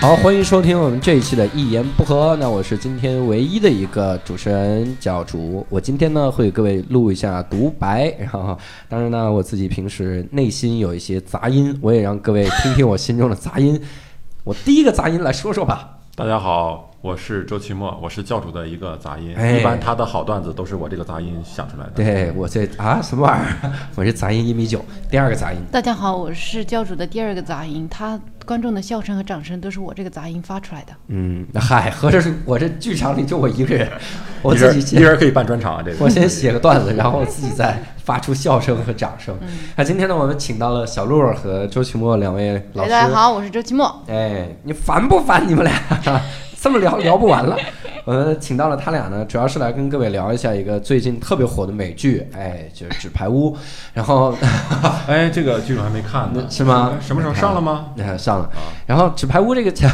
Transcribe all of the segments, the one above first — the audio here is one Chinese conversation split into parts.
好，欢迎收听我们这一期的《一言不合》。那我是今天唯一的一个主持人教主。我今天呢会给各位录一下独白，然后当然呢我自己平时内心有一些杂音，我也让各位听听我心中的杂音。我第一个杂音来说说吧。大家好，我是周奇墨，我是教主的一个杂音。哎一般他的好段子都是我这个杂音想出来的。对我这啊什么玩意儿？我这杂音一米九，第二个杂音。大家好，我是教主的第二个杂音，他观众的笑声和掌声都是我这个杂音发出来的。嗯，那嗨，合着是我这剧场里就我一个人，我自己一人可以办专场啊，这个。我先写个段子，然后自己再发出笑声和掌声。嗯那今天呢，我们请到了小鹿儿和周奇墨两位老哎，师。大家好，我是周奇墨。哎，你烦不烦？你们俩这么聊聊不完了。我们请到了他俩呢，主要是来跟各位聊一下一个最近特别火的美剧，哎，就是《纸牌屋》。然后 哎，这个剧我还没看呢，是吗什么时候上了吗？呃上了啊，然后《纸牌屋》这个奖，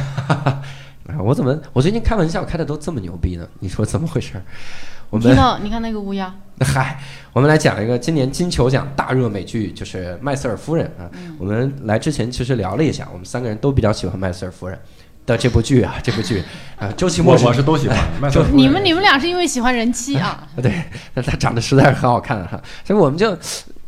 我怎么我最近开玩笑开的都这么牛逼呢？你说怎么回事儿？我们听到你看那个乌鸦，嗨，我们来讲一个今年金球奖大热美剧，就是《麦瑟尔夫人》啊。我们来之前其实聊了一下，我们三个人都比较喜欢麦瑟尔夫人的这部剧啊，这部剧啊，周奇墨我我是都喜欢。麦瑟尔夫人你们你们俩是因为喜欢人妻啊？对，那他长得实在是很好看哈，所以我们就。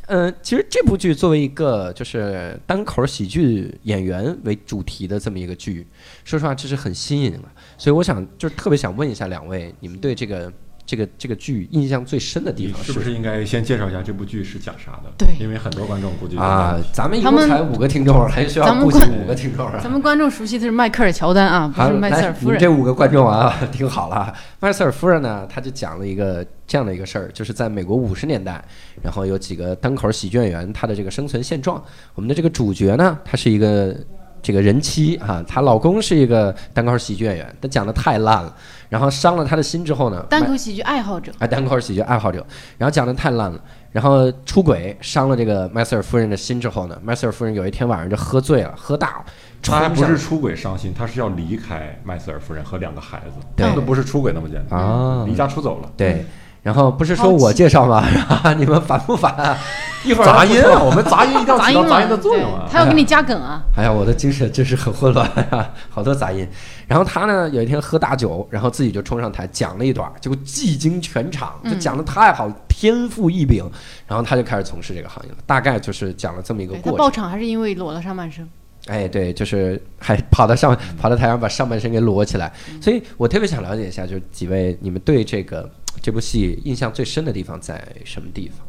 呃，其实这部剧作为一个就是单口喜剧演员为主题的这么一个剧，说实话这是很新颖的，所以我想就是特别想问一下两位，你们对这个这个这个剧印象最深的地方你是不是应该先介绍一下这部剧是讲啥的？对因为很多观众估计都啊？咱们一他们共才五个听众，还需要顾及咱们观五个听众啊？咱们观众熟悉的是迈克尔乔丹啊，不，是迈瑟尔夫人你这。五个观众啊，听好了，迈瑟尔夫人呢，他就讲了一个这样的一个事儿，就是在美国五十年代，然后有几个单口喜剧演员他的这个生存现状。我们的这个主角呢，他是一个这个人妻啊，她老公是一个单口喜剧演员，但讲的太烂了，然后伤了她的心之后呢，单口喜剧爱好者，啊，单口喜剧爱好者，然后讲的太烂了，然后出轨伤了这个麦瑟尔夫人的心之后呢，麦瑟尔夫人有一天晚上就喝醉了，喝大了，他还不是出轨伤心，他是要离开麦瑟尔夫人和两个孩子，对。他都不是出轨那么简单啊。离家出走了。对，然后不是说我介绍吗？你们烦不烦啊？一会儿杂音啊，我们杂音一定要起到 杂音的作用啊。他要给你加梗啊。哎呀，我的精神真是很混乱啊，好多杂音。然后他呢，有一天喝大酒，然后自己就冲上台讲了一段，结果技惊全场，就讲的太好，天赋异禀。然后他就开始从事这个行业了，大概就是讲了这么一个过程。爆场还是因为裸了上半身。哎，对，就是还跑到上跑到台上把上半身给裸起来。所以我特别想了解一下，就是几位你们对这个这部戏印象最深的地方在什么地方？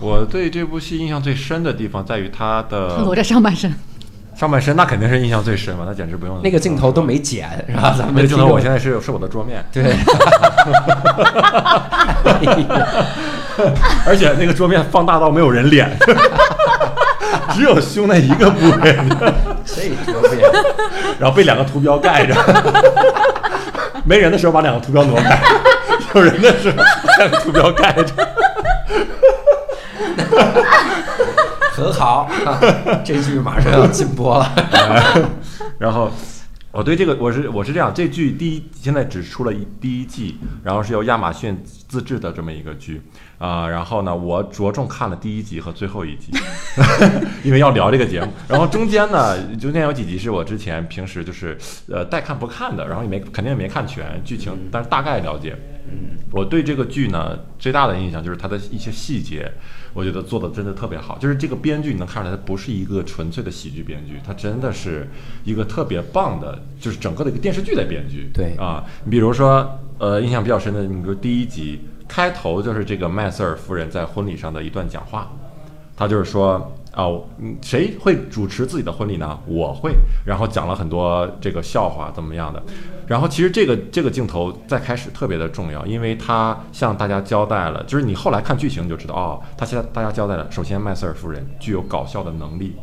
我对这部戏印象最深的地方在于他裸的着上半身，上半身，那肯定是印象最深嘛，那简直不用那个镜头都没剪，是吧？咱们那个镜头，我现在是是我的桌面，对，而且那个桌面放大到没有人脸，只有胸那一个部位，这多变。然后被两个图标盖着。没人的时候把两个图标挪开，有人的时候把图标盖着。很好，啊、这剧马上要禁播了。然后我对这个我是我是这样，这剧第一现在只出了一第一季，然后是由亚马逊自制的这么一个剧啊、然后呢，我着重看了第一集和最后一集，因为要聊这个节目。然后中间呢，中间有几集是我之前平时就是呃带看不看的，然后也没肯定也没看全剧情，但是大概了解。嗯我对这个剧呢最大的印象就是它的一些细节，我觉得做的真的特别好。就是这个编剧你能看出来，它不是一个纯粹的喜剧编剧，它真的是一个特别棒的，就是整个的一个电视剧的编剧。对啊，你比如说呃，印象比较深的，你比如第一集开头就是这个麦瑟尔夫人在婚礼上的一段讲话，她就是说。哦，谁会主持自己的婚礼呢？我会，然后讲了很多这个笑话怎么样的，然后其实这个这个镜头在开始特别的重要，因为它向大家交代了，就是你后来看剧情就知道，哦，他现在大家交代了，首先麦瑟尔夫人具有搞笑的能力，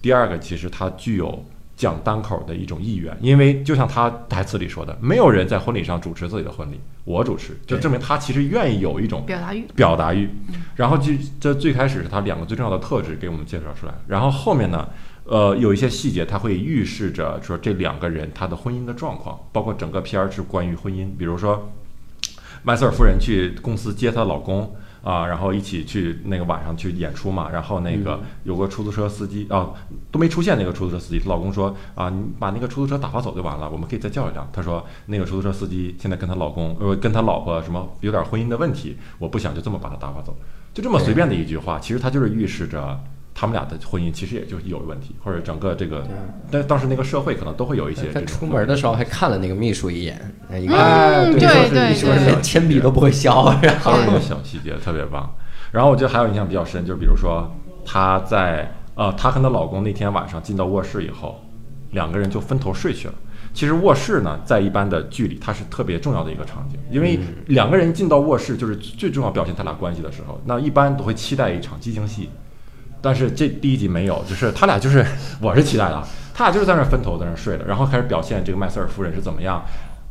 第二个其实她具有讲单口的一种意愿，因为就像他台词里说的，没有人在婚礼上主持自己的婚礼，我主持，就证明他其实愿意有一种表达欲。表达欲。然后就这最开始是他两个最重要的特质给我们介绍出来，然后后面呢，呃，有一些细节他会预示着说这两个人他的婚姻的状况，包括整个片儿是关于婚姻，比如说麦瑟尔夫人去公司接她老公。啊，然后一起去那个晚上去演出嘛，然后那个有个出租车司机啊都没出现，那个出租车司机，她老公说啊，你把那个出租车打发走就完了，我们可以再叫一辆。她说那个出租车司机现在跟她老公呃跟她老婆什么有点婚姻的问题，我不想就这么把他打发走，就这么随便的一句话，其实他就是预示着。他们俩的婚姻其实也就是有问题，或者整个这个，但当时那个社会可能都会有一些这他。出门的时候还看了那个秘书一眼，哎一看嗯，对对对秘书连对，铅笔都不会削，然后小细节，特别棒。然后我觉得还有印象比较深，就是比如说她在呃，她和她老公那天晚上进到卧室以后，两个人就分头睡去了。其实卧室呢，在一般的剧里，它是特别重要的一个场景，因为两个人进到卧室就是最重要表现他俩关系的时候，那一般都会期待一场激情戏。但是这第一集没有，就是他俩就是我是期待的啊，他俩就是在那儿分头在那儿睡了，然后开始表现这个麦瑟尔夫人是怎么样，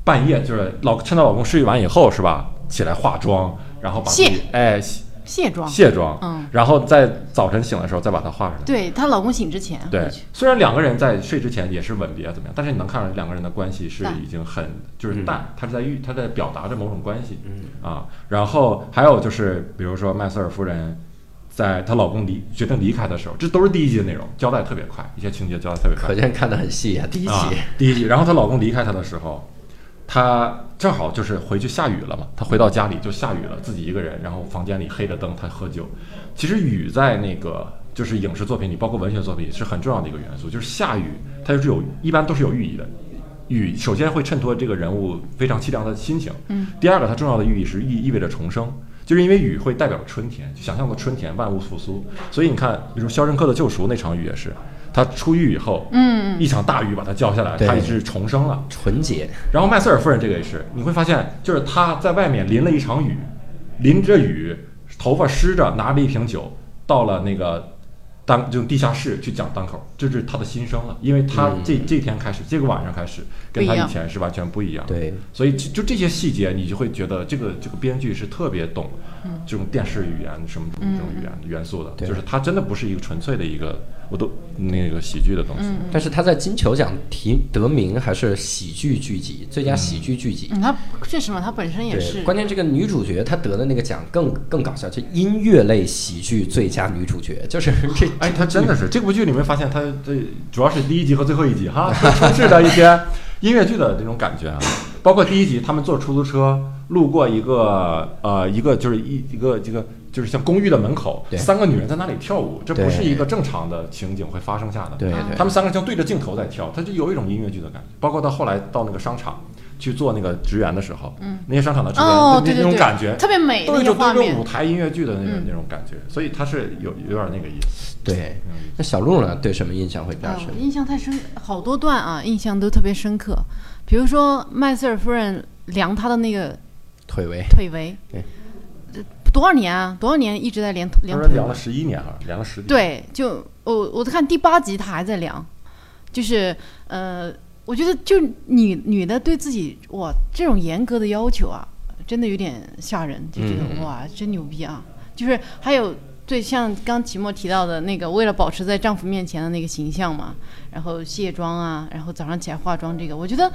半夜就是老趁她老公睡完以后是吧，起来化妆，然后把自己卸哎卸卸妆。卸妆，嗯，然后在早晨醒的时候再把它画出来。对她老公醒之前对，虽然两个人在睡之前也是吻别怎么样，但是你能看出来两个人的关系是已经很就是淡，他是在预他在表达着某种关系，嗯啊，然后还有就是比如说麦瑟尔夫人在她老公离决定离开的时候，这都是第一集的内容，交代特别快，一些情节交代特别快可，见看得很细啊。第一集，啊，第一集，然后她老公离开她的时候，她正好就是回去下雨了嘛，她回到家里就下雨了，自己一个人，然后房间里黑着灯，她喝酒。其实雨在那个就是影视作品里，包括文学作品里是很重要的一个元素，就是下雨，它就是有一般都是有寓意的。雨首先会衬托这个人物非常凄凉的心情，嗯，第二个它重要的寓意是意意味着重生，就是因为雨会代表春天，就想象的春天万物复苏，所以你看，比如《肖申克的救赎》那场雨也是，他出狱以后，嗯。一场大雨把他叫下来，他也是重生了。纯洁，然后麦瑟尔夫人这个也是，你会发现，就是他在外面淋了一场雨，淋着雨，头发湿着，拿着一瓶酒到了那个当就地下室去讲单口，这是他的心声了，因为她嗯这、这天开始，这个晚上开始，跟她不一样以前是完全不一样。对，所以就就这些细节，你就会觉得这个这个编剧是特别懂这种电视语言什么这种语言元素的，对就是他真的不是一个纯粹的一个我都那个喜剧的东西。但是他在金球奖提得名还是喜剧剧集最佳喜剧剧集。嗯，她确实嘛，他本身也，是。关键这个女主角她得的那个奖更更搞笑，就音乐类喜剧最佳女主角，就是 这哎，他真的是这部剧里面发现他这主要是第一集和最后一集哈，充斥着一些音乐剧的这种感觉啊。包括第一集他们坐出租车路过一个呃一个就是一一个这个就是像公寓的门口，三个女人在那里跳舞，这不是一个正常的情景会发生下的。对对他们三个人就对着镜头在跳，他就有一种音乐剧的感觉。包括到后来到那个商场去做那个职员的时候，嗯，那些商场的职员哦，那那种感觉，特别美那都有一种舞。台音乐剧的那种嗯那种感觉，所以他是有有点那个意思。对。那小鹿呢？对什么印象会比较啊，深我？印象太深，好多段啊，印象都特别深刻。比如说麦瑟尔夫人量她的那个腿围，腿围，对多少年啊？多少年一直在量量腿围量了？十一年，好像量了十年。对，就我我在看第八集，她还在量，就是呃，我觉得就女女的对自己哇这种严格的要求啊，真的有点吓人，就觉得、嗯哇真牛逼啊！就是还有对像刚齐墨提到的那个，为了保持在丈夫面前的那个形象嘛，然后卸妆啊，然后早上起来化妆，这个我觉得。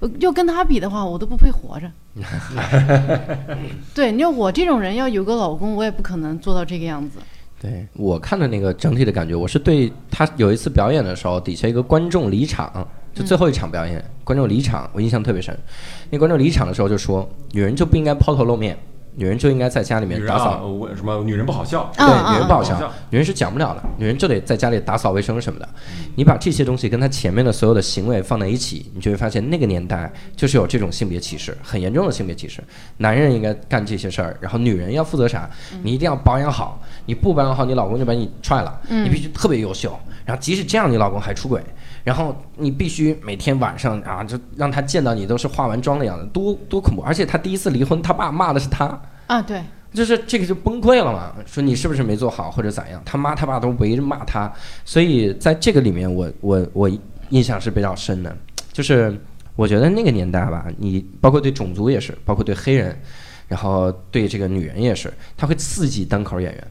呃要跟他比的话，我都不配活着。对，你要我这种人要有个老公，我也不可能做到这个样子。对我看的那个整体的感觉，我是对他有一次表演的时候，底下一个观众离场，就最后一场表演，观众离场，我印象特别深。那观众离场的时候就说，女人就不应该抛头露面，女人就应该在家里面打扫什么女人不好笑，嗯对，女人不好笑不好笑，女人是讲不了的，女人就得在家里打扫卫生什么的。你把这些东西跟她前面的所有的行为放在一起，你就会发现那个年代就是有这种性别歧视，很严重的性别歧视。男人应该干这些事儿，然后女人要负责啥？你一定要保养好，你不保养好，你老公就把你踹了。你必须特别优秀，然后即使这样，你老公还出轨。然后你必须每天晚上啊，就让他见到你都是化完妆的样子，多多恐怖！而且他第一次离婚，他爸骂的是他，啊，对，就是这个就崩溃了嘛，说你是不是没做好或者咋样？他妈他爸都围着骂他，所以在这个里面我，我我印象是比较深的，就是我觉得那个年代吧，你包括对种族也是，包括对黑人，然后对这个女人也是，他会刺激单口演员，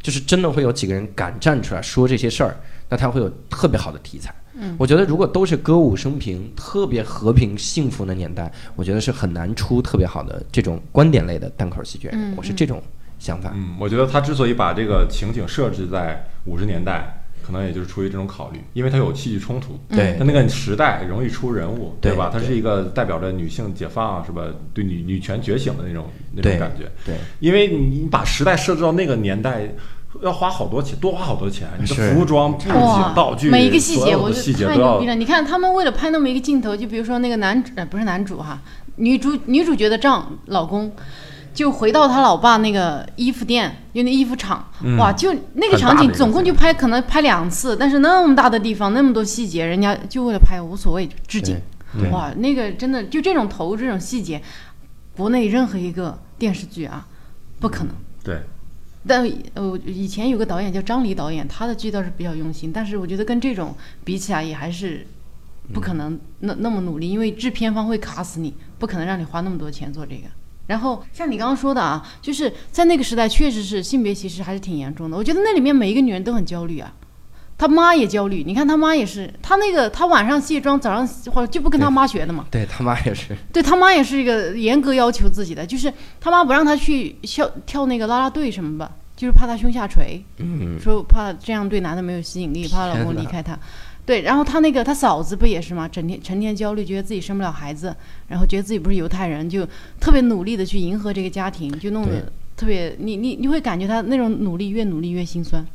就是真的会有几个人敢站出来说这些事儿，那他会有特别好的题材。嗯我觉得如果都是歌舞升平、特别和平幸福的年代，我觉得是很难出特别好的这种观点类的单口喜剧。嗯我是这种想法。嗯，我觉得他之所以把这个情景设置在五十年代，可能也就是出于这种考虑，因为它有戏剧冲突。对它那个时代容易出人物，对吧？它是一个代表着女性解放，是吧？对女女权觉醒的那种那种感觉。对，因为你把时代设置到那个年代，要花好多钱，多花好多钱。你的服装、布景、哇，道具，每一个细节，我觉得细节都要太牛逼了。你看他们为了拍那么一个镜头，就比如说那个男主，呃，不是男主哈，女主女主角的丈老公。就回到他老爸那个衣服店，就那衣服厂，嗯哇，就那个场景总共就拍可能拍两次，但是那么大的地方，那么多细节，人家就为了拍无所谓置景，哇，那个真的就这种投入这种细节，国内任何一个电视剧啊，不可能。对，但呃，以前有个导演叫张黎导演，他的剧倒是比较用心，但是我觉得跟这种比起来，也还是不可能那那么努力，因为制片方会卡死你，不可能让你花那么多钱做这个。然后像你刚刚说的啊，就是在那个时代，确实是性别歧视还是挺严重的。我觉得那里面每一个女人都很焦虑啊，她妈也焦虑。你看他妈也是，他那个他晚上卸妆，早上或者就不跟他妈学的嘛。对 他妈也是，对他妈也是一个严格要求自己的，就是他妈不让他去跳跳那个啦啦队什么吧，就是怕他胸下垂，嗯，说怕这样对男的没有吸引力，怕老公离开他。对，然后他那个他嫂子不也是吗？整天成天焦虑，觉得自己生不了孩子，然后觉得自己不是犹太人，就特别努力的去迎合这个家庭，就弄得特别，你你你会感觉他那种努力越努力越心酸。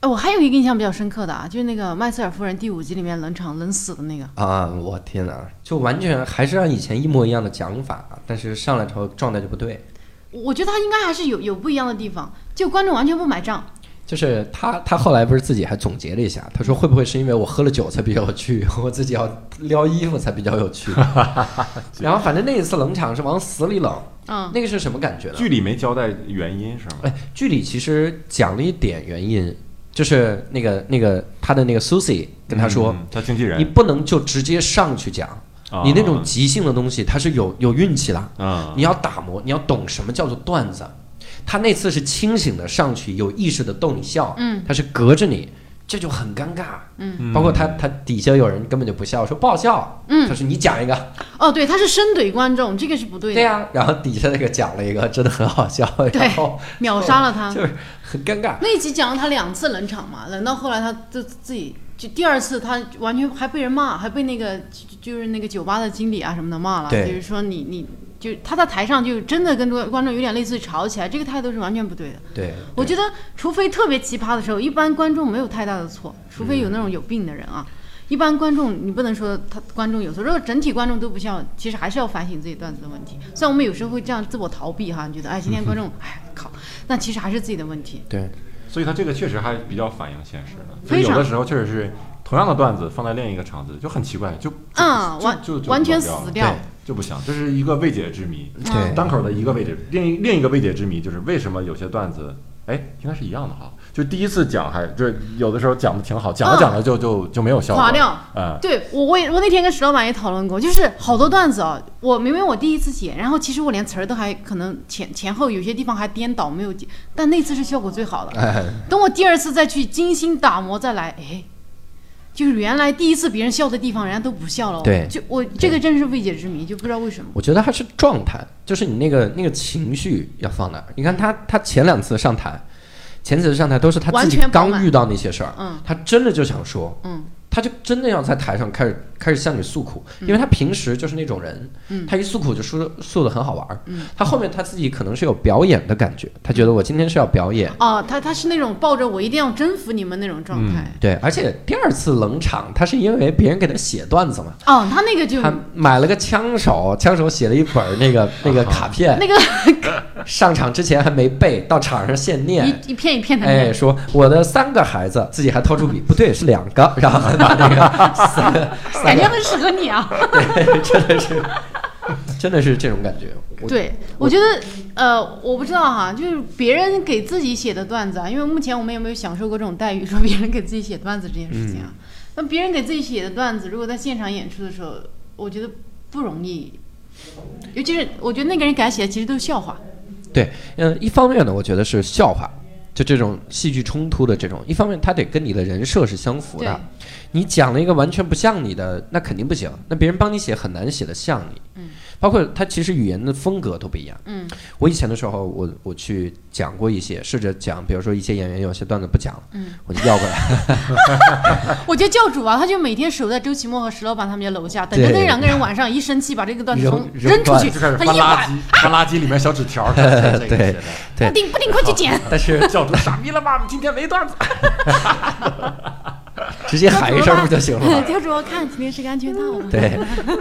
对哎，我还有一个印象比较深刻的啊，就是那个麦瑟尔夫人第五集里面冷场冷死的那个。啊，我天哪，就完全还是按以前一模一样的讲法，但是上来之后状态就不对。我觉得他应该还是有有不一样的地方，就观众完全不买账。就是他，他后来不是自己还总结了一下，他说会不会是因为我喝了酒才比较有趣，我自己要撩衣服才比较有趣。然后反正那一次冷场是往死里冷，嗯，那个是什么感觉呢？剧里没交代原因是吗？哎，剧里其实讲了一点原因，就是那个那个他的那个 Susie 跟他说，嗯他经纪人，你不能就直接上去讲，啊。你那种即兴的东西它是有有运气的，啊，你要打磨，你要懂什么叫做段子。他那次是清醒的上去，有意识的逗你笑，嗯，他是隔着你，这就很尴尬。嗯包括他他底下有人根本就不笑，说不好笑，嗯他说你讲一个，哦，对，他是深怼观众，这个是不对的，对呀、然后底下那个讲了一个，真的很好笑，然后秒杀了他。就是很尴尬。那一集讲了他两次冷场嘛，冷到后来他就自己就第二次他完全还被人骂，还被那个就就是那个酒吧的经理啊什么的骂了，对就是说你你就他在台上就真的跟观众有点类似吵起来，这个态度是完全不对的。对，我觉得，除非特别奇葩的时候，一般观众没有太大的错，除非有那种有病的人啊。一般观众，你不能说他观众有错，如果整体观众都不笑，其实还是要反省自己段子的问题。虽然我们有时候会这样自我逃避哈，你觉得哎，今天观众哎靠，那其实还是自己的问题。对，所以他这个确实还比较反映现实的。所以有的时候确实是同样的段子放在另一个场子就很奇怪，就就嗯，完就就完全就死掉。就不行，这是一个未解之谜。对单口的一个未解，另一另一个未解之谜就是为什么有些段子，哎，应该是一样的哈。就第一次讲还就是有的时候讲的挺好，讲着讲着就就就没有效果，垮掉。嗯，对我，我也我那天跟石老板也讨论过，就是好多段子啊，我明明我第一次写，然后其实我连词儿都还可能前前后有些地方还颠倒没有记，但那次是效果最好的。哎，等我第二次再去精心打磨再来，哎，就是原来第一次别人笑的地方，人家都不笑了。对就我这个真是未解之谜，就不知道为什么。我觉得还是状态，就是你那个那个情绪要放哪儿。你看他他前两次上台，前几次上台都是他自己刚遇到那些事儿，嗯。他真的就想说，嗯，他就真的要在台上开始开始向你诉苦，因为他平时就是那种人，嗯。他一诉苦就说诉的很好玩儿，嗯。他后面他自己可能是有表演的感觉，他觉得我今天是要表演，哦，他他是那种抱着我一定要征服你们那种状态。对，而且第二次冷场，他是因为别人给他写段子嘛，哦，他那个就他买了个枪手，枪手写了一本儿那个 那个卡片，那个 上场之前还没背，到场上现念。一一片一片的哎，说我的三个孩子，自己还掏出笔，不对，是两个，然后还 把那个感觉很适合你啊！对，真的是，真的是这种感觉。对，我觉得，呃，我不知道哈，就是别人给自己写的段子啊，因为目前我们有没有享受过这种待遇，说别人给自己写段子这件事情啊？那别人给自己写的段子，如果在现场演出的时候，我觉得不容易，尤其是我觉得那个人给他写的其实都是笑话，对，嗯，一方面呢，我觉得是笑话，就这种戏剧冲突的这种；一方面，他得跟你的人设是相符的对。你讲了一个完全不像你的，那肯定不行。那别人帮你写很难写的像你。嗯，包括他其实语言的风格都不一样。嗯，我以前的时候，我我去讲过一些，试着讲，比如说一些演员有些段子不讲了，嗯，我就要过来。我觉得教主啊，他就每天守在周奇墨和石老板他们家楼下，等着那两个人晚上一生气，把这个段子扔从扔扔出去，就开始他一把翻垃圾，翻垃圾里面小纸条 对，对对布丁布丁快去捡。但是教主傻逼了吧？今天没段子。直接喊一声不就行了吗？教主看，肯定是个安全套。对，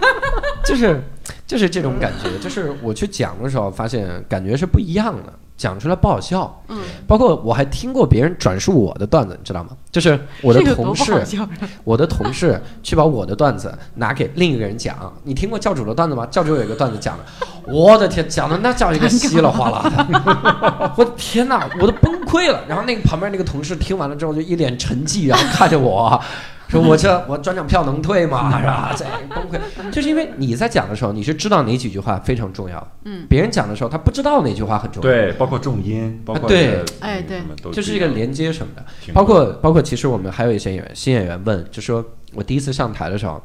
就是就是这种感觉，就是我去讲的时候，发现感觉是不一样的，讲出来不好笑。嗯，包括我还听过别人转述我的段子，你知道吗？就是我的同事。我的同事去把我的段子拿给另一个人讲。你听过教主的段子吗？教主有一个段子讲的，我的天，讲的那叫一个稀里哗啦的，我的天哪，我都崩溃了。然后那个旁边那个同事听完了之后就一脸沉寂，然后看着我。说我这 我专场票能退吗？是吧？在崩溃，就是因为你在讲的时候，你是知道哪几句话非常重要，嗯，别人讲的时候他不知道哪句话很重要，对，包括重音，包括对这个哎对就是一个连接什么的。包括包括，其实我们还有一些演员，新演员问，就说我第一次上台的时候，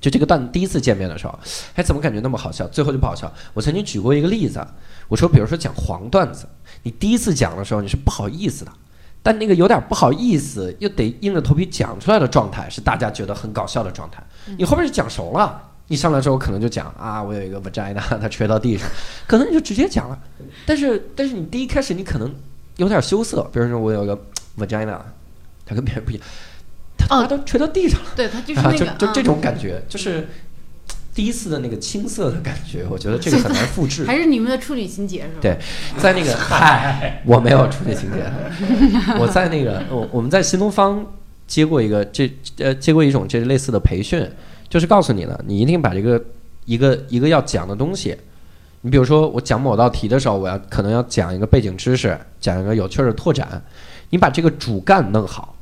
就这个段第一次见面的时候，哎，怎么感觉那么好笑？最后就不好笑。我曾经举过一个例子，我说，比如说讲黄段子，你第一次讲的时候你是不好意思的，但那个有点不好意思，又得硬着头皮讲出来的状态，是大家觉得很搞笑的状态。你后面是讲熟了。你上来之后可能就讲啊，我有一个 vagina，它垂到地上，可能你就直接讲了。但是但是你第一开始你可能有点羞涩，比如说我有个 vagina，它跟别人不一样，它都垂到地上了，对它就是啊，那个，就就这嗯种感觉，就是第一次的那个青涩的感觉，我觉得这个很难复制。还是你们的处女情节是吧？对，在那个嗨，我没有处女情节，我在那个我我们在新东方接过一个这呃接过一种这类似的培训，就是告诉你了，你一定把这个一个一个要讲的东西，你比如说我讲某道题的时候，我要可能要讲一个背景知识，讲一个有趣儿的拓展，你把这个主干弄好。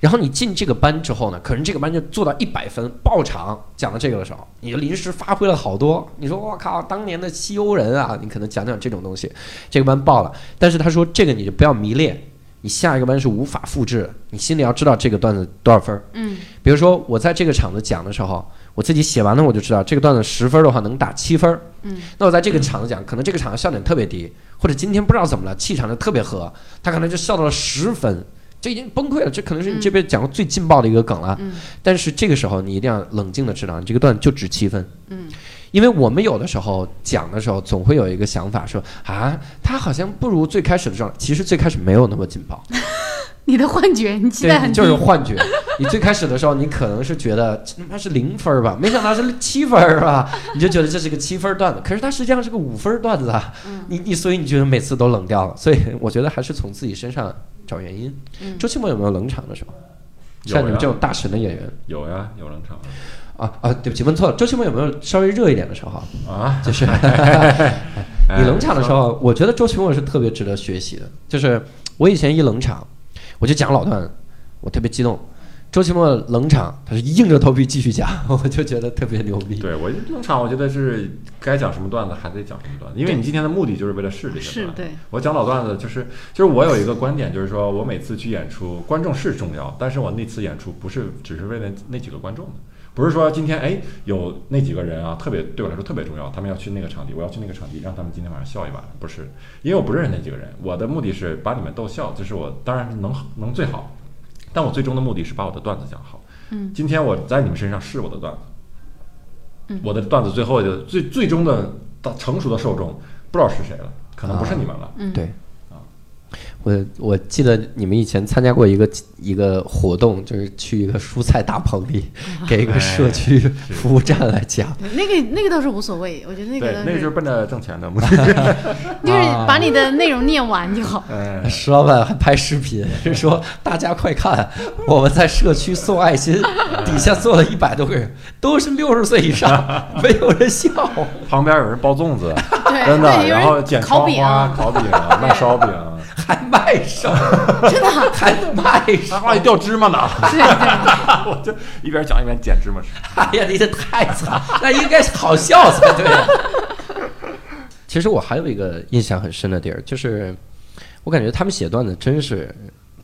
然后你进这个班之后呢，可能这个班就做到一百分爆场，讲到这个的时候，你就临时发挥了好多。你说我靠，当年的西欧人啊，你可能讲讲这种东西，这个班爆了。但是他说这个你就不要迷恋，你下一个班是无法复制的，你心里要知道这个段子多少分儿。嗯，比如说我在这个场子讲的时候，我自己写完了我就知道这个段子十分的话能打七分儿。嗯，那我在这个场子讲，可能这个场子笑点特别低，或者今天不知道怎么了，气场就特别和，他可能就笑到了十分。这已经崩溃了，这可能是你这辈子讲过最劲爆的一个梗了。嗯但是这个时候你一定要冷静的知道，你这个段就值七分。嗯，因为我们有的时候讲的时候，总会有一个想法说啊，他好像不如最开始的状态，其实最开始没有那么劲爆。你的幻觉，你期待，很低，就是幻觉。你最开始的时候，你可能是觉得这他妈是零分儿吧，没想到是七分儿吧，你就觉得这是个七分儿段子，可是它实际上是个五分儿段子啊。嗯你你所以你觉得每次都冷掉了，所以我觉得还是从自己身上找原因。嗯周奇墨有没有冷场的时候？像你们这种大神的演员有呀，有冷场啊啊，对不起，问错了。周奇墨有没有稍微热一点的时候？啊。就是 你冷场的时候，我觉得周奇墨是特别值得学习的。就是我以前一冷场，我就讲老段，我特别激动。周奇墨冷场，他是硬着头皮继续讲，我就觉得特别牛逼。对我冷场，我觉得是该讲什么段子还得讲什么段子，因为你今天的目的就是为了试这些段子。是对，我讲老段子就是就是我有一个观点，就是说我每次去演出，观众是重要，但是我那次演出不是只是为了那几个观众的，不是说今天哎有那几个人啊特别对我来说特别重要，他们要去那个场地，我要去那个场地让他们今天晚上笑一晚，不是，因为我不认识那几个人，我的目的是把你们逗笑，这是我当然能能最好，但我最终的目的是把我的段子讲好。嗯，今天我在你们身上试我的段子，嗯我的段子最后就最最终的到成熟的受众不知道是谁了，可能不是你们了。嗯，对，我我记得你们以前参加过一个一个活动，就是去一个蔬菜大棚里，给一个社区服务站来讲。对那个那个倒是无所谓，我觉得那个，倒那个就是奔着挣钱的目的。就是把你的内容念完就好。嗯，石老板还拍视频，是说大家快看，我们在社区送爱心，底下坐了一百多个人，都是六十岁以上，没有人笑。旁边有人包粽子，对，真的，然后剪窗烤饼花、烤饼、卖烧饼，还卖手，真的还卖还烧？往里掉芝麻呢。对对，我就一边讲一边捡芝麻吃。哎呀，你这太惨，那应该是好笑才对。其实我还有一个印象很深的地儿，就是我感觉他们写段子真是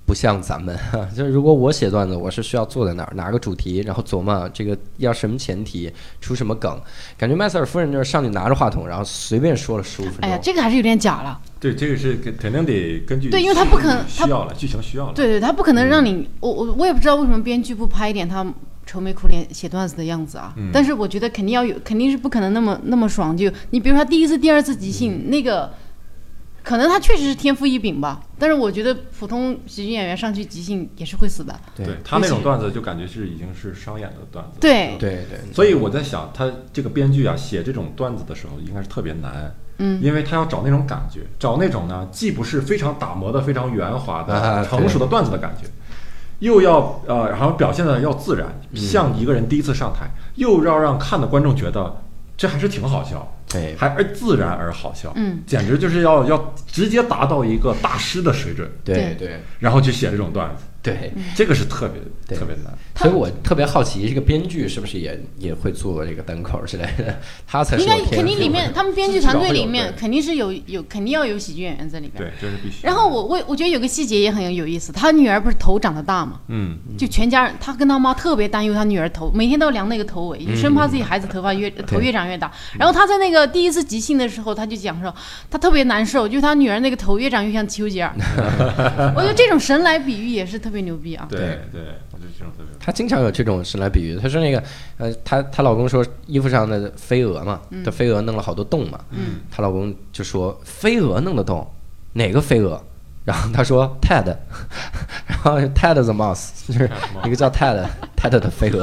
不像咱们，就是如果我写段子，我是需要坐在那儿拿个主题，然后琢磨这个要什么前提，出什么梗。感觉麦瑟尔夫人就是上去拿着话筒，然后随便说了十五分钟。哎呀，这个还是有点假了。对，这个是肯肯定得根据对因为他不可能他需要了，剧情需要了。对对，他不可能让你，我我我也不知道为什么编剧不拍一点他愁眉苦脸写段子的样子啊。嗯但是我觉得肯定要有，肯定是不可能那么那么爽。就你比如说他第一次、第二次即兴、那个，可能他确实是天赋异禀吧。但是我觉得普通喜剧演员上去即兴也是会死的。对对他那种段子就感觉是已经是商演的段子。对，对对，所以我在想，他这个编剧啊写这种段子的时候，应该是特别难。嗯，因为他要找那种感觉，找那种呢，既不是非常打磨的、非常圆滑啊的、成熟的段子的感觉，又要呃，然后表现的要自然，像一个人第一次上台，又要让看的观众觉得这还是挺好笑，对。还而自然而好笑，嗯，简直就是要要直接达到一个大师的水准，对。对。然后去写这种段子，对。这个是特别特别难。所以我特别好奇，这个编剧是不是也也会做这个单口之类的？他才是应该肯定里面他们编剧团队里面肯定是有有肯定要有喜剧演员在里边。对，这是必须。然后我我我觉得有个细节也很有意思，他女儿不是头长得大嘛，嗯，就全家人，他跟他妈特别担忧他女儿头，每天都要量那个头围，就生怕自己孩子头发越头越长越大。然后他在那个第一次即兴的时候，他就讲说，他特别难受，就他女儿那个头越长越像丘吉尔。我觉得这种神来比喻也是特别牛逼啊。对对对，我觉得这种特别。他经常有这种事来比喻。他说那个，呃，她她老公说衣服上的飞蛾嘛，这飞蛾弄了好多洞嘛，嗯，她老公就说飞蛾弄的洞，哪个飞蛾？然后她说 Ted，然后 Ted the mouse 就是 一个叫 Ted Ted 的飞蛾，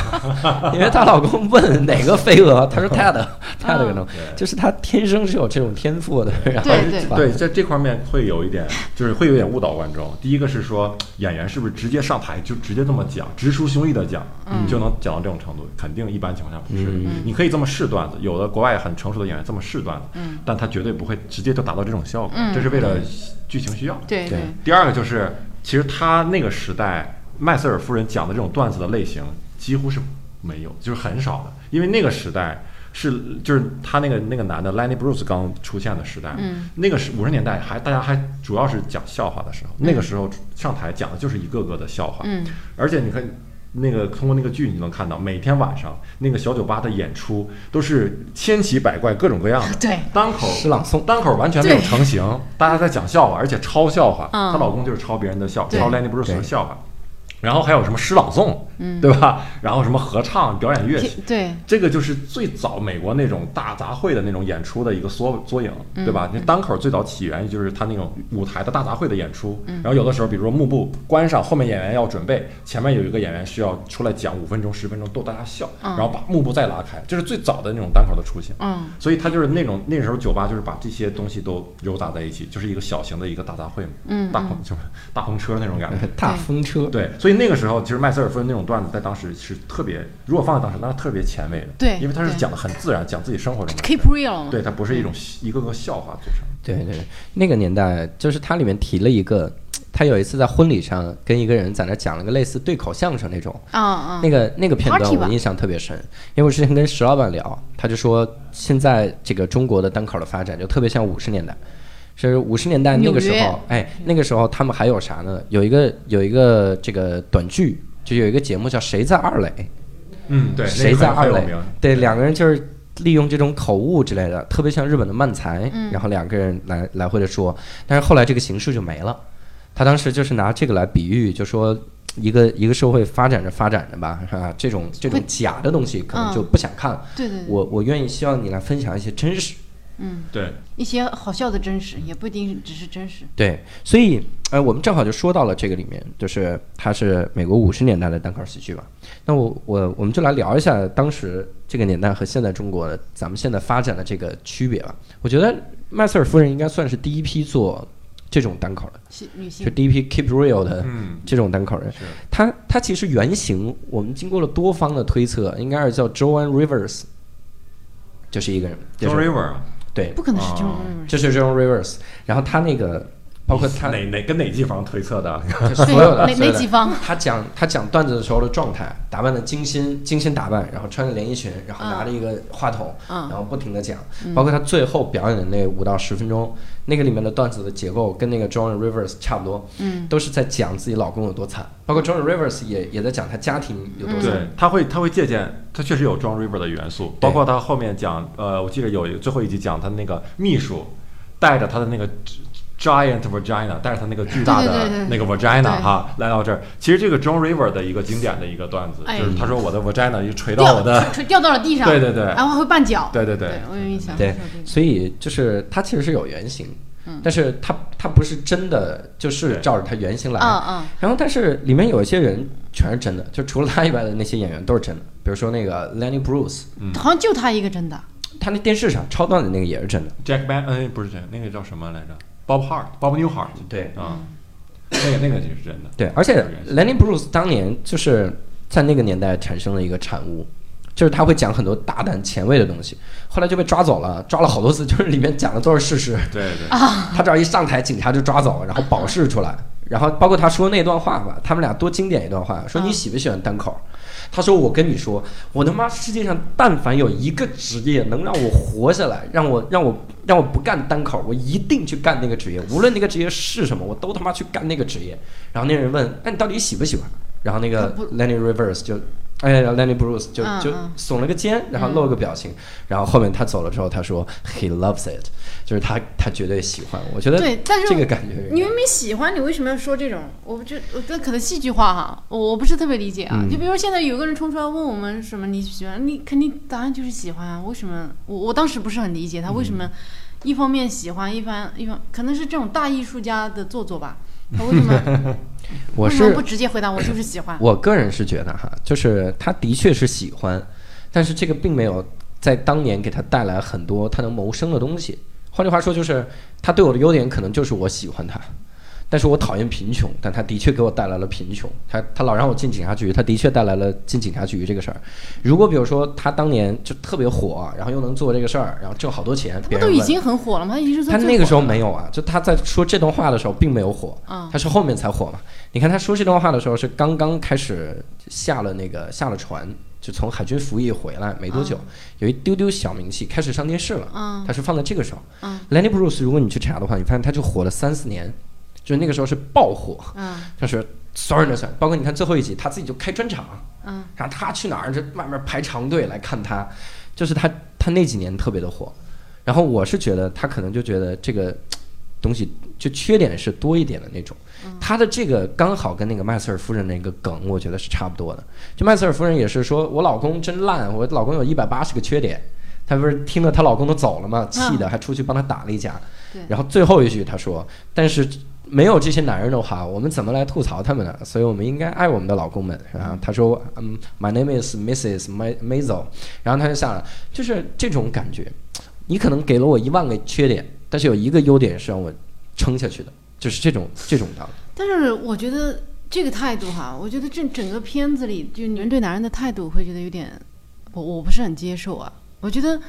因为她老公问哪个飞蛾，她说 Ted Ted 可能就是她天生是有这种天赋的，然后对对对，在这方面会有一点，就是会有点误导观众。第一个是说演员是不是直接上台就直接这么讲，直抒胸臆的讲，嗯就能讲到这种程度？肯定一般情况下不是。嗯你可以这么试段子，有的国外很成熟的演员这么试段子，嗯但他绝对不会直接就达到这种效果，嗯这是为了剧情需要。对对对，第二个就是，其实他那个时代麦瑟尔夫人讲的这种段子的类型几乎是没有，就是很少的，因为那个时代是就是他那个那个男的 Lenny Bruce 刚出现的时代，嗯那个是五十年代还大家还主要是讲笑话的时候，那个时候上台讲的就是一个个的笑话，嗯而且你看。那个通过那个剧，你能看到每天晚上那个小酒吧的演出都是千奇百怪、各种各样的。对，单口诗朗诵单口完全没有成型，大家在讲笑话，而且抄笑话。嗯她老公就是抄别人的笑，对抄 Lenny Bruce 的笑话。然后还有什么诗朗诵，嗯对吧？然后什么合唱、表演乐器，对，这个就是最早美国那种大杂烩的那种演出的一个缩缩影，对吧？那单口最早起源就是他那种舞台的大杂烩的演出，然后有的时候，比如说幕布关上，后面演员要准备，前面有一个演员需要出来讲五分钟、十分钟逗大家笑，嗯然后把幕布再拉开，这是最早的那种单口的雏形。嗯所以他就是那种那时候酒吧就是把这些东西都糅杂在一起，就是一个小型的一个大杂烩嘛，嗯大篷就是大篷车那种感觉。大风车，对，所以那个时候其实麦瑟尔夫人那种段子在当时是特别，如果放在当时，那是特别前卫的。对因为他是讲的很自然，讲自己生活中的。，keep real。对，它不是一种一个个笑话组成。对对，那个年代就是它里面提了一个，他有一次在婚礼上跟一个人在那讲了个类似对口相声那种，啊啊，那个那个片段我印象特别深，因为我之前跟石老板聊，他就说现在这个中国的单口的发展就特别像五十年代，是五十年代那个时候，哎，那个时候他们还有啥呢？有一个有一个这个短剧，就有一个节目叫《谁在二垒》，嗯，对，谁在二垒？对，两个人就是利用这种口误之类的，特别像日本的漫才，嗯然后两个人来来回的说，但是后来这个形式就没了。他当时就是拿这个来比喻，就说一个一个社会发展着发展着吧，是吧？这种这种假的东西可能嗯就不想看了。对对对，我我愿意希望你来分享一些真实。嗯，对，一些好笑的真实，也不一定只是真实。对，所以呃，我们正好就说到了这个里面，就是它是美国五十年代的单口喜剧吧。那我我我们就来聊一下当时这个年代和现在中国咱们现在发展的这个区别吧。我觉得麦瑟尔夫人应该算是第一批做这种单口的，是女性就，第一批 keep real 的嗯，这种单口人。是，他他其实原型我们经过了多方的推测，应该是叫 Joan Rivers，就是一个人，就 John 是 River 啊，对，不可能是这种哦。这是 Joan Rivers，然后他那个包括他哪哪跟哪几方推测的？所有的哪所有的哪几方？他讲他讲段子的时候的状态，打扮的精心精心打扮，然后穿着连衣裙，然后拿着一个话筒，嗯然后不停的讲，包括他最后表演的那五到十分钟，那个里面的段子的结构跟那个 John Rivers 差不多，嗯，都是在讲自己老公有多惨，包括 John Rivers 也也在讲他家庭有多惨。对，他会他会借鉴，他确实有 John Rivers 的元素，包括他后面讲，呃，我记得有一个最后一集讲他那个秘书带着他的那个 giant vagina，带着他那个巨大的那个 vagina 哈，来到这儿。其实这个 John River 的一个经典的一个段子，哎。就是他说我的 vagina 就垂到我的，垂掉到了地上，对对对。然后会绊脚，对对对。对，我有印象，对所以就是它其实是有原型，但是它它不是真的就是照着它原型来。嗯嗯，然后，但是里面有一些人全是真的，就除了他以外的那些演员都是真的。比如说那个 Lenny Bruce，好像就他一个真的，他那电视上超段的那个也是真的。Jack Ban，嗯，不是这那个叫什么来着？Bob Hart，Bob Newhart，对啊，那个那个就是真的，对，而且 Lenny Bruce 当年就是在那个年代产生了一个产物，就是他会讲很多大胆前卫的东西，后来就被抓走了，抓了好多次，就是里面讲的都是事实。对对 啊，他只要一上台，警察就抓走，然后保释出来。然后包括他说那段话吧，他们俩多经典一段话，说你喜不喜欢单口？他说我跟你说，我他妈世界上但凡有一个职业能让我活下来，让我让我让我不干单口，我一定去干那个职业，无论那个职业是什么，我都他妈去干那个职业。然后那人问，那你到底喜不喜欢？然后那个 Lenny Rivers 就。哎呀，Lenny Bruce 就就耸了个肩，然后露了个表情，然后后面他走了之后，他说 He loves it，就是他他绝对喜欢。我觉得对但是这个感觉你明明喜欢，你为什么要说这种？我觉我觉得可能戏剧化哈，我我不是特别理解啊。嗯就比如说现在有个人冲出来问我们什么你喜欢，你肯定答案就是喜欢啊。为什么？我我当时不是很理解他为什么一方面喜欢，一方一方可能是这种大艺术家的做作吧。他为什么 我什么不直接回答我就是喜欢？我个人是觉得哈，就是他的确是喜欢，但是这个并没有在当年给他带来很多他能谋生的东西。换句话说，就是他对我的优点可能就是我喜欢他，但是我讨厌贫穷，但他的确给我带来了贫穷。他他老让我进警察局，他的确带来了进警察局这个事儿。如果比如说他当年就特别火，然后又能做这个事儿，然后挣好多钱，别人问他都已经很火了吗？他已经是他那个时候没有。啊，就他在说这段话的时候并没有火，嗯他是后面才火嘛。你看他说这段话的时候是刚刚开始下了那个下了船，就从海军服役回来没多久，有一丢丢小名气，开始上电视了。嗯他是放在这个时候。嗯 Lenny Bruce，如果你去查的话，你发现他就火了三四年，就是那个时候是爆火，嗯就是所有人都喜欢，包括你看最后一集，他自己就开专场，嗯然后他去哪儿就外面排长队来看他，就是他他那几年特别的火，然后我是觉得他可能就觉得这个东西就缺点是多一点的那种，他的这个刚好跟那个麦瑟尔夫人那个梗，我觉得是差不多的。就麦瑟尔夫人也是说我老公真烂，我老公有一百八十个缺点。她不是听了她老公都走了吗？气的还出去帮他打了一架。对然后最后一句她说：“但是没有这些男人的话，我们怎么来吐槽他们呢？所以我们应该爱我们的老公们。”然后他说：“嗯，My name is Mrs. Ma- Maisel。”然后他就下来，就是这种感觉。你可能给了我一万个缺点，但是有一个优点是让我撑下去的，就是这种这种道理。但是我觉得这个态度哈，我觉得这整个片子里，就女人对男人的态度，会觉得有点，我我不是很接受啊。我觉得，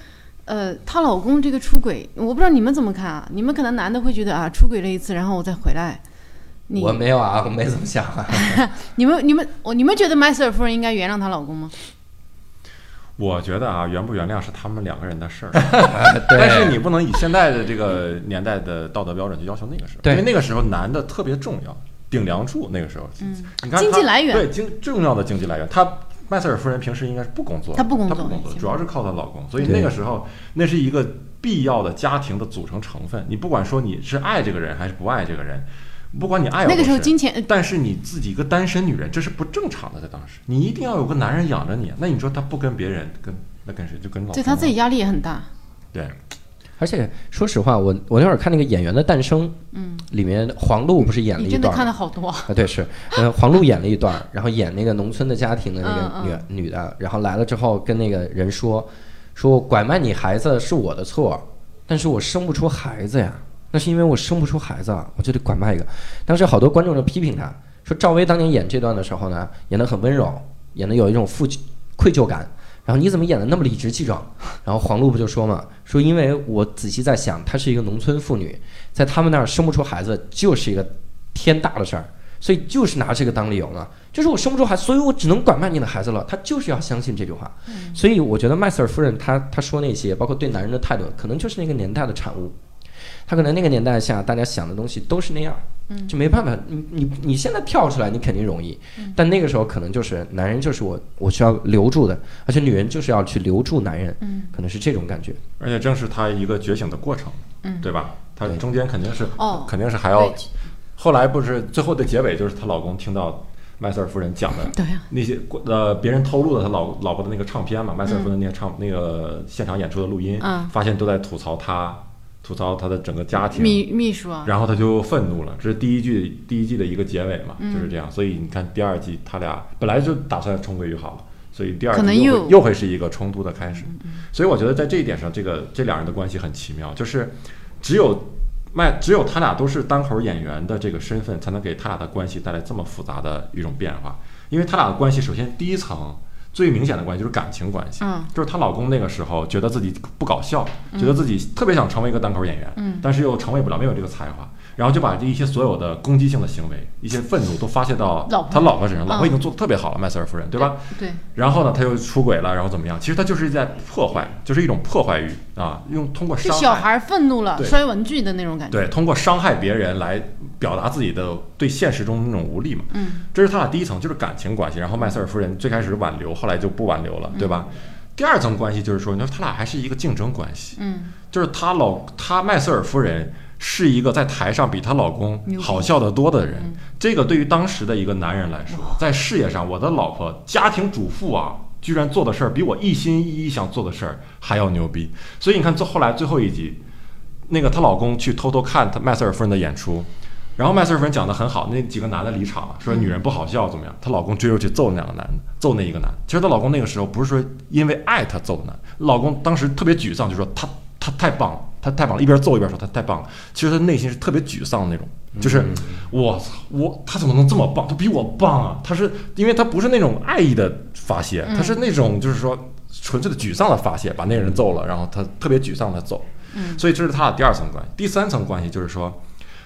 呃，她老公这个出轨，我不知道你们怎么看啊？你们可能男的会觉得啊，出轨了一次，然后我再回来。你我没有啊，我没怎么想啊。你们你们我你们觉得麦瑟尔夫人应该原谅她老公吗？我觉得啊，原不原谅是他们两个人的事儿，但是你不能以现在的这个年代的道德标准去要求那个时候，因为那个时候男的特别重要，顶梁柱。那个时候，嗯你看他经济来源对经重要的经济来源。她麦瑟尔夫人平时应该是不工作的，她不工作她不工作，主要是靠她老公。所以那个时候，那是一个必要的家庭的组成成分。你不管说你是爱这个人还是不爱这个人，不管你爱有那个时候金钱，但是你自己一个单身女人，这是不正常的，在当时，你一定要有个男人养着你。那你说她不跟别人，跟那跟谁？就跟老公啊对她自己压力也很大。对，而且说实话，我我那会儿看那个《演员的诞生》，嗯，里面黄璐不是演了你真的一段吗？看了好多啊。啊，对，是，呃，黄璐演了一段儿，然后演那个农村的家庭的那个女、嗯女的，然后来了之后跟那个人说，说我拐卖你孩子是我的错，但是我生不出孩子呀，那是因为我生不出孩子，啊，我就得拐卖一个。当时好多观众就批评他，说赵薇当年演这段的时候呢，演得很温柔，演得有一种负愧疚感。然后你怎么演的那么理直气壮？然后黄璐不就说嘛，说因为我仔细在想，她是一个农村妇女，在他们那儿生不出孩子就是一个天大的事儿，所以就是拿这个当理由呢，就是我生不出孩子，所以我只能拐卖你的孩子了。她就是要相信这句话，所以我觉得麦瑟尔夫人她她说那些，包括对男人的态度，可能就是那个年代的产物。她可能那个年代下大家想的东西都是那样，就没办法。你你你现在跳出来，你肯定容易，但那个时候可能就是男人就是我我需要留住的，而且女人就是要去留住男人，可能是这种感觉。而且正是他一个觉醒的过程，嗯。对吧？他中间肯定是，哦。肯定是还要，后来不是最后的结尾就是她老公听到麦瑟尔夫人讲的 对啊，那些呃别人透露了他老老婆的那个唱片嘛，麦瑟尔夫人那些唱、那个现场演出的录音，嗯。发现都在吐槽他，吐槽他的整个家庭，秘秘书啊，然后他就愤怒了，这是第一季第一季的一个结尾嘛，嗯就是这样。所以你看第二季他俩本来就打算重归于好了，所以第二季又又嗯会又会是一个冲突的开始。所以我觉得在这一点上，这个这两人的关系很奇妙，就是只有麦只有他俩都是单口演员的这个身份，才能给他俩的关系带来这么复杂的一种变化。因为他俩的关系，首先第一层最明显的关系就是感情关系，嗯。就是她老公那个时候觉得自己不搞笑，觉得自己特别想成为一个单口演员，嗯。但是又成为不了，没有这个才华，然后就把这一些所有的攻击性的行为、一些愤怒都发泄到他老婆身上。嗯老婆已经做的特别好了，麦瑟尔夫人，对吧？对，然后呢，他又出轨了，然后怎么样？其实他就是在破坏，就是一种破坏欲啊，用通过就伤害，小孩愤怒了，摔文具的那种感觉。对，通过伤害别人来表达自己的对现实中的那种无力嘛。嗯，这是他俩第一层，就是感情关系。然后麦瑟尔夫人最开始挽留，后来就不挽留了，对吧？第二层关系就是说，你说他俩还是一个竞争关系，嗯，就是他老他麦瑟尔夫人是一个在台上比她老公好笑得多的人嗯。这个对于当时的一个男人来说，在事业上，我的老婆家庭主妇啊，居然做的事儿比我一心一意想做的事儿还要牛逼。所以你看，最后来最后一集，那个她老公去偷偷看她麦瑟尔夫人的演出。然后麦瑟尔夫人讲的很好，那几个男的离场了，说女人不好笑怎么样？她老公追出去揍那两个男的，揍那一个男。其实她老公那个时候不是说因为爱她揍的男，老公当时特别沮丧，就说他他太棒了，他太棒了，一边揍一边说他太棒了。其实他内心是特别沮丧的那种，就是我操我他怎么能这么棒？他比我棒啊！他是因为他不是那种爱意的发泄，他是那种就是说纯粹的沮丧的发泄，把那个人揍了，然后他特别沮丧的走。所以这是他的第二层关系。第三层关系就是说，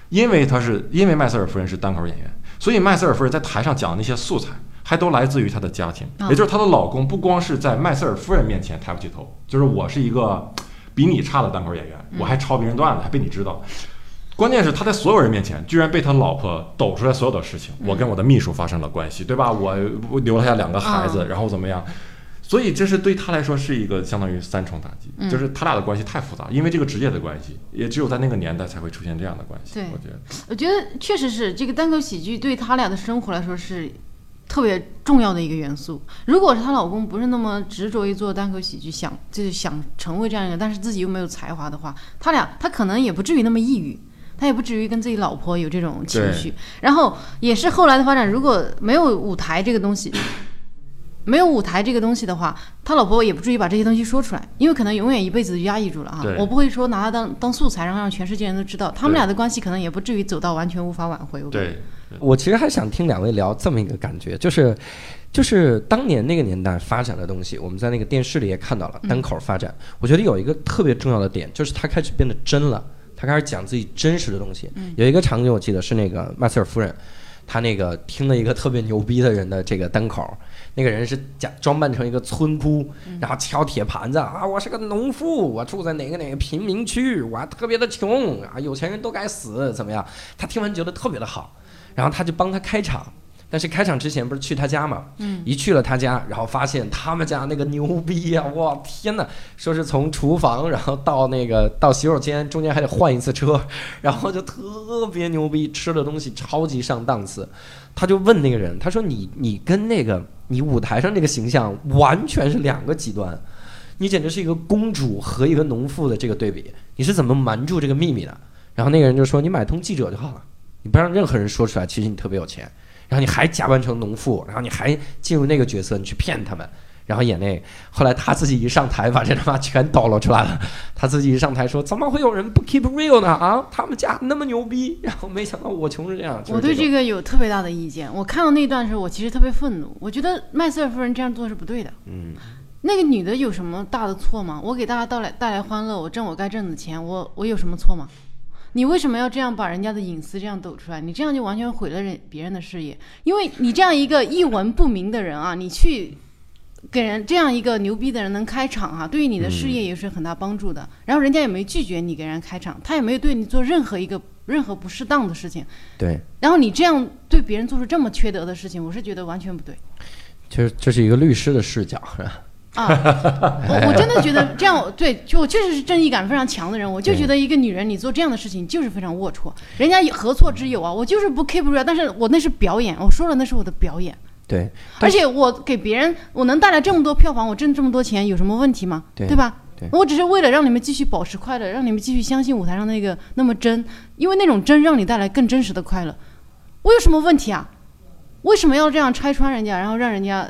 因为他是因为麦瑟尔夫人是单口演员，所以麦瑟尔夫人在台上讲的那些素材，还都来自于她的家庭，啊也就是她的老公不光是在麦瑟尔夫人面前抬不起头，就是我是一个比你差的单口演员，我还抄别人段子，还被你知道。关键是他在所有人面前，居然被他老婆抖出来所有的事情。我跟我的秘书发生了关系，对吧？我我留下两个孩子，啊然后怎么样？所以这是对他来说是一个相当于三重打击，嗯就是他俩的关系太复杂，因为这个职业的关系，也只有在那个年代才会出现这样的关系。对我觉得我觉得确实是这个单口喜剧对他俩的生活来说是特别重要的一个元素。如果是她老公不是那么执着于做单口喜剧，想就是想成为这样一个，但是自己又没有才华的话，他俩他可能也不至于那么抑郁。他也不至于跟自己老婆有这种情绪，然后也是后来的发展。如果没有舞台这个东西，没有舞台这个东西的话，他老婆也不至于把这些东西说出来，因为可能永远一辈子就压抑住了啊。我不会说拿他当当素材，然后让全世界人都知道。他们俩的关系可能也不至于走到完全无法挽回。对，我其实还想听两位聊这么一个感觉，就是，就是当年那个年代发展的东西，我们在那个电视里也看到了单口发展。我觉得有一个特别重要的点，就是它开始变得真了，他开始讲自己真实的东西。有一个场景我记得是那个麦瑟尔夫人，她那个听了一个特别牛逼的人的这个单口，那个人是假装扮成一个村姑，然后敲铁盘子啊，我是个农妇，我住在哪个哪个贫民区，我还特别的穷啊，有钱人都该死，怎么样？他听完觉得特别的好，然后他就帮他开场。但是开场之前不是去他家嘛？嗯，一去了他家，然后发现他们家那个牛逼呀、哇天哪！说是从厨房，然后到那个 到洗手间，中间还得换一次车，然后就特别牛逼，吃的东西超级上档次。他就问那个人，他说你你跟那个你舞台上那个形象完全是两个极端，你简直是一个公主和一个农妇的这个对比，你是怎么瞒住这个秘密的？然后那个人就说你买通记者就好了，你不让任何人说出来，其实你特别有钱。然后你还假扮成农妇，然后你还进入那个角色，你去骗他们，然后演那个。后来他自己一上台，把这他妈全抖搂出来了。他自己一上台说：“怎么会有人不 keep real 呢？啊，他们家那么牛逼，然后没想到我穷成这样。就是”我对这个个有特别大的意见。我看到那段的时候，我其实特别愤怒。我觉得麦瑟尔夫人这样做是不对的。嗯那个女的有什么大的错吗？我给大家带来带来欢乐，我挣我该挣的钱，我我有什么错吗？你为什么要这样把人家的隐私这样抖出来？你这样就完全毁了人别人的事业，因为你这样一个一文不名的人啊，你去给人这样一个牛逼的人能开场啊，对于你的事业也是很大帮助的。然后人家也没拒绝你给人家开场，他也没有对你做任何一个任何不适当的事情。对，然后你这样对别人做出这么缺德的事情，我是觉得完全不对。其实这是一个律师的视角，是吧？啊，我我真的觉得这样对，就我确实是正义感非常强的人，我就觉得一个女人你做这样的事情就是非常龌龊，人家何错之有啊？我就是不 keep real，但是我那是表演，我说了那是我的表演，对，而且我给别人我能带来这么多票房，我挣这么多钱有什么问题吗？对吧？对我只是为了让你们继续保持快乐，让你们继续相信舞台上那个那么真，因为那种真让你带来更真实的快乐，我有什么问题啊？为什么要这样拆穿人家，然后让人家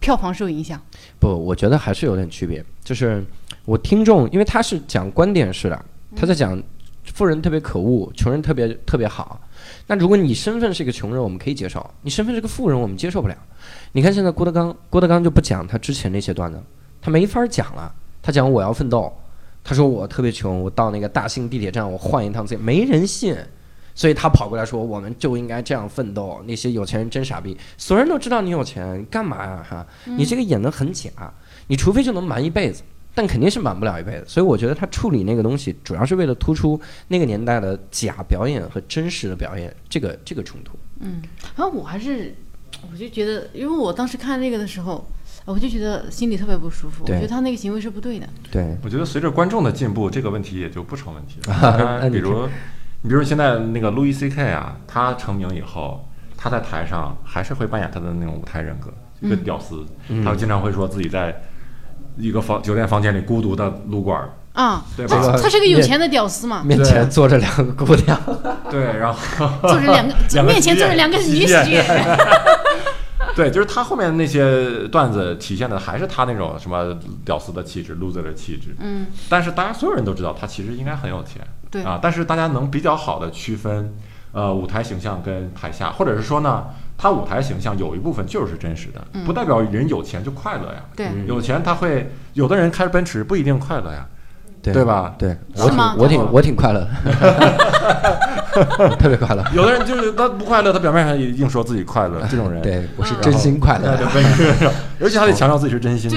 票房受影响？不，我觉得还是有点区别。就是我听众，因为他是讲观点式的，他在讲富人特别可恶，穷人特别特别好。那如果你身份是一个穷人，我们可以接受；你身份是个富人，我们接受不了。你看现在郭德纲，郭德纲就不讲他之前那些段子，他没法讲了。他讲我要奋斗，他说我特别穷，我到那个大兴地铁站我换一趟自己，没人信。所以他跑过来说：“我们就应该这样奋斗。那些有钱人真傻逼，所有人都知道你有钱，干嘛呀？哈，你这个演得很假，你除非就能瞒一辈子，但肯定是瞒不了一辈子。所以我觉得他处理那个东西，主要是为了突出那个年代的假表演和真实的表演这个这个冲突。嗯，然后我还是，我就觉得，因为我当时看那个的时候，我就觉得心里特别不舒服。我觉得他那个行为是不对的。对，我觉得随着观众的进步，这个问题也就不成问题了。那，比如，你比如现在那个路易 C K 啊，他成名以后，他在台上还是会扮演他的那种舞台人格，一个屌丝，嗯。他经常会说自己在一个房酒店房间里孤独的撸管儿，啊，对吧？他他是个有钱的屌丝嘛，面前坐着两个姑娘，对，然后坐着两个两个面前坐着两个女喜剧。演员，对，就是他后面那些段子体现的还是他那种什么屌丝的气质、loser 的气质。嗯，但是大家所有人都知道他其实应该很有钱，对啊，但是大家能比较好的区分，呃，舞台形象跟台下，或者是说呢，他舞台形象有一部分就是真实的，不代表人有钱就快乐呀。对嗯有钱他会，有的人开奔驰不一定快乐呀，对对吧？对，我挺我挺我挺快乐的，特别快乐。有的人就是他不快乐，他表面上也硬说自己快乐，这种人，对，我是真心快乐的。对奔驰，而且还得强调自己是真心的，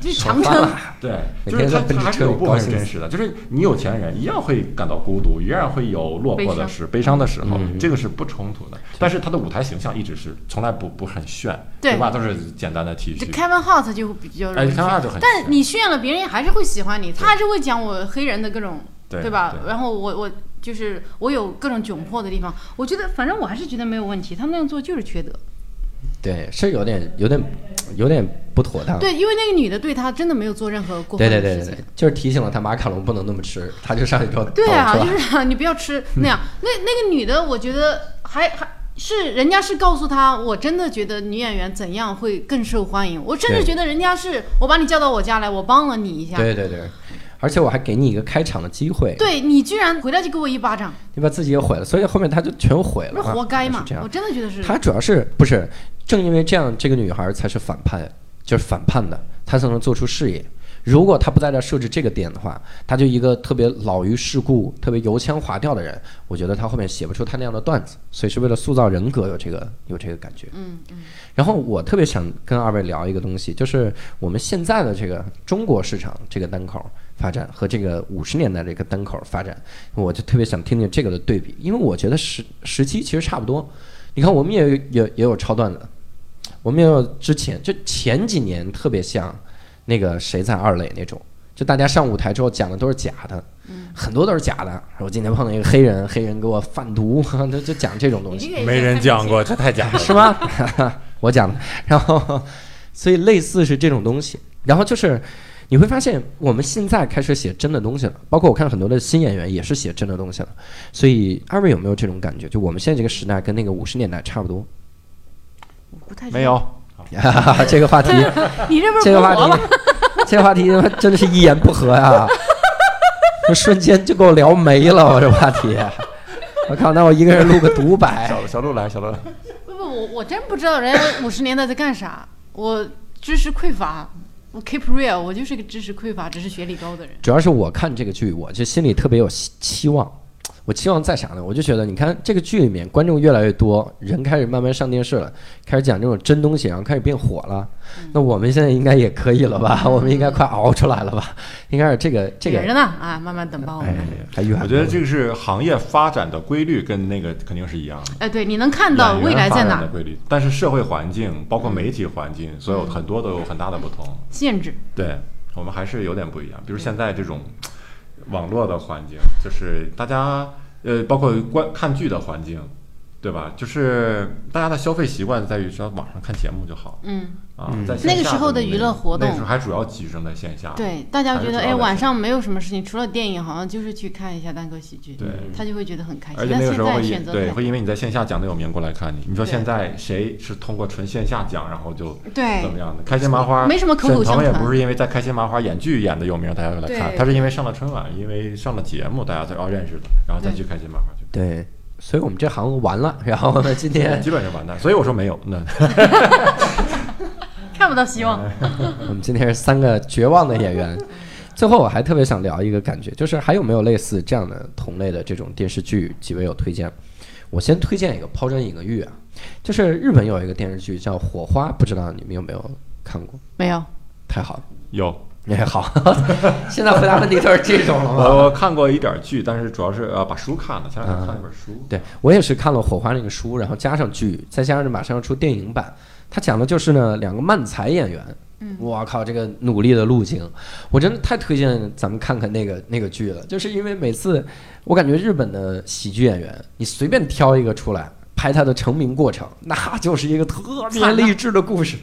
对强撑。对，就是他他还是有部分是真实的，就是你有钱人一样会感到孤独，一样会有落魄的时、悲伤的时候，嗯这个是不冲突的。但是他的舞台形象一直是从来不不很炫，对吧？都是简单的 T 这恤。Kevin Hart 就比较哎，Kevin Hart 就很但你炫了，别人还是会喜欢你，他还是会讲我黑人的各种，对吧？对然后我我就是我有各种窘迫的地方，我觉得反正我还是觉得没有问题，他那样做就是缺德。对，是有点有点有点不妥当。对，因为那个女的对他真的没有做任何过分对的事情。对对对对，就是提醒了他马卡龙不能那么吃，他就上去之后对啊，就是啊，你不要吃那样。那那个女的，我觉得还还是人家是告诉他，我真的觉得女演员怎样会更受欢迎。我甚至觉得人家是我把你叫到我家来，我帮了你一下。对对对，而且我还给你一个开场的机会，对你居然回来就给我一巴掌，你把自己也毁了，所以后面他就全毁那了是，活该嘛我。真的觉得是。他主要是不是正因为这样，这个女孩才是反叛，就是反叛的，她才能做出事业。如果她不在这儿设置这个点的话，她就一个特别老于世故、特别油腔滑调的人，我觉得她后面写不出她那样的段子。所以是为了塑造人格，有这个有这个感觉。嗯嗯，然后我特别想跟二位聊一个东西，就是我们现在的这个中国市场这个单口发展和这个五十年代这个单口发展，我就特别想听听这个的对比，因为我觉得时时期其实差不多。你看，我们也有也也有超段子，我们也有之前就前几年特别像那个谁在二垒那种，就大家上舞台之后讲的都是假的，很多都是假的。我今天碰到一个黑人，黑人给我贩毒，就就讲这种东西。没人讲过，这太假了。是吗？我讲的。然后，所以类似是这种东西。然后就是你会发现，我们现在开始写真的东西了，包括我看很多的新演员也是写真的东西了。所以二位有没有这种感觉？就我们现在这个时代跟那个五十年代差不多？我不太没有，这个话题，你这不是这个话？题，这个话题真的是一言不合呀、这瞬间就给我聊没了，我这话题。我靠，那我一个人录个独白。小小鹿来，小鹿来。不不，我我真不知道人家五十年代在干啥，我知识匮乏。我 keep real，我就是个知识匮乏、只是学历高的人。主要是我看这个剧，我就心里特别有希期望。我期望在啥呢？我就觉得，你看这个剧里面观众越来越多，人开始慢慢上电视了，开始讲这种真东西，然后开始变火了。那我们现在应该也可以了吧？我们应该快熬出来了吧？应该是这个这个远着呢啊，慢慢等吧，我哎。，还远。我觉得这个是行业发展的规律，跟那个肯定是一样的。哎，对，你能看到未来在哪发展的？规律，但是社会环境，包括媒体环境，所有很多都有很大的不同。限制。对我们还是有点不一样。比如现在这种网络的环境，就是大家呃，包括观看剧的环境，对吧？就是大家的消费习惯在于只要网上看节目就好嗯，啊嗯，在线那个时候的娱乐活动那时候还主要集中在线下。对，大家觉得哎，晚上没有什么事情，除了电影，好像就是去看一下单口喜剧。对他就会觉得很开心。而且那个时候会因对选择太会因为你在线下讲的有名过来看你。你说现在谁是通过纯线下讲，然后就对怎么样的？开心麻花没什么也不是因为在开心麻花演剧演的有名，大家会来看，他是因为上了春晚，因为上了节目，大家才要认识的，然后再去开心麻花去。对，所以我们这行完了。然后呢，今天基本上完蛋，所以我说没有。那 看不到希望。我们今天是三个绝望的演员。最后，我还特别想聊一个感觉，就是还有没有类似这样的同类的这种电视剧？几位有推荐？我先推荐一个抛砖引玉啊，就是日本有一个电视剧叫《火花》，不知道你们有没有看过？没有，太好了，有，哎好，现在回答问题都是这种了吗？我我看过一点剧，但是主要是呃把书看了，前两天看了一本书。对我也是看了《火花》那个书，然后加上剧，再加上马上要出电影版，它讲的就是呢两个漫才演员。嗯我靠，这个努力的路径，我真的太推荐咱们看看那个那个剧了。就是因为每次我感觉日本的喜剧演员，你随便挑一个出来拍他的成名过程，那就是一个特别励志的故事，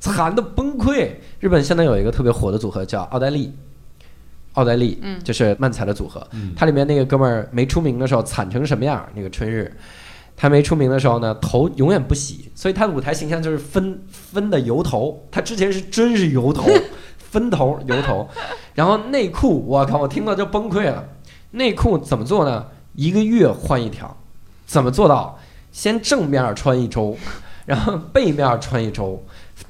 惨的崩溃。日本现在有一个特别火的组合叫奥黛丽，奥黛丽，嗯就是漫才的组合。嗯它里面那个哥们儿没出名的时候惨成什么样？那个春日，他没出名的时候呢，头永远不洗，所以他的舞台形象就是分分的油头。他之前是真是油头，分头油头，然后内裤，我靠，我听到就崩溃了。内裤怎么做呢？一个月换一条，怎么做到？先正面穿一周，然后背面穿一周，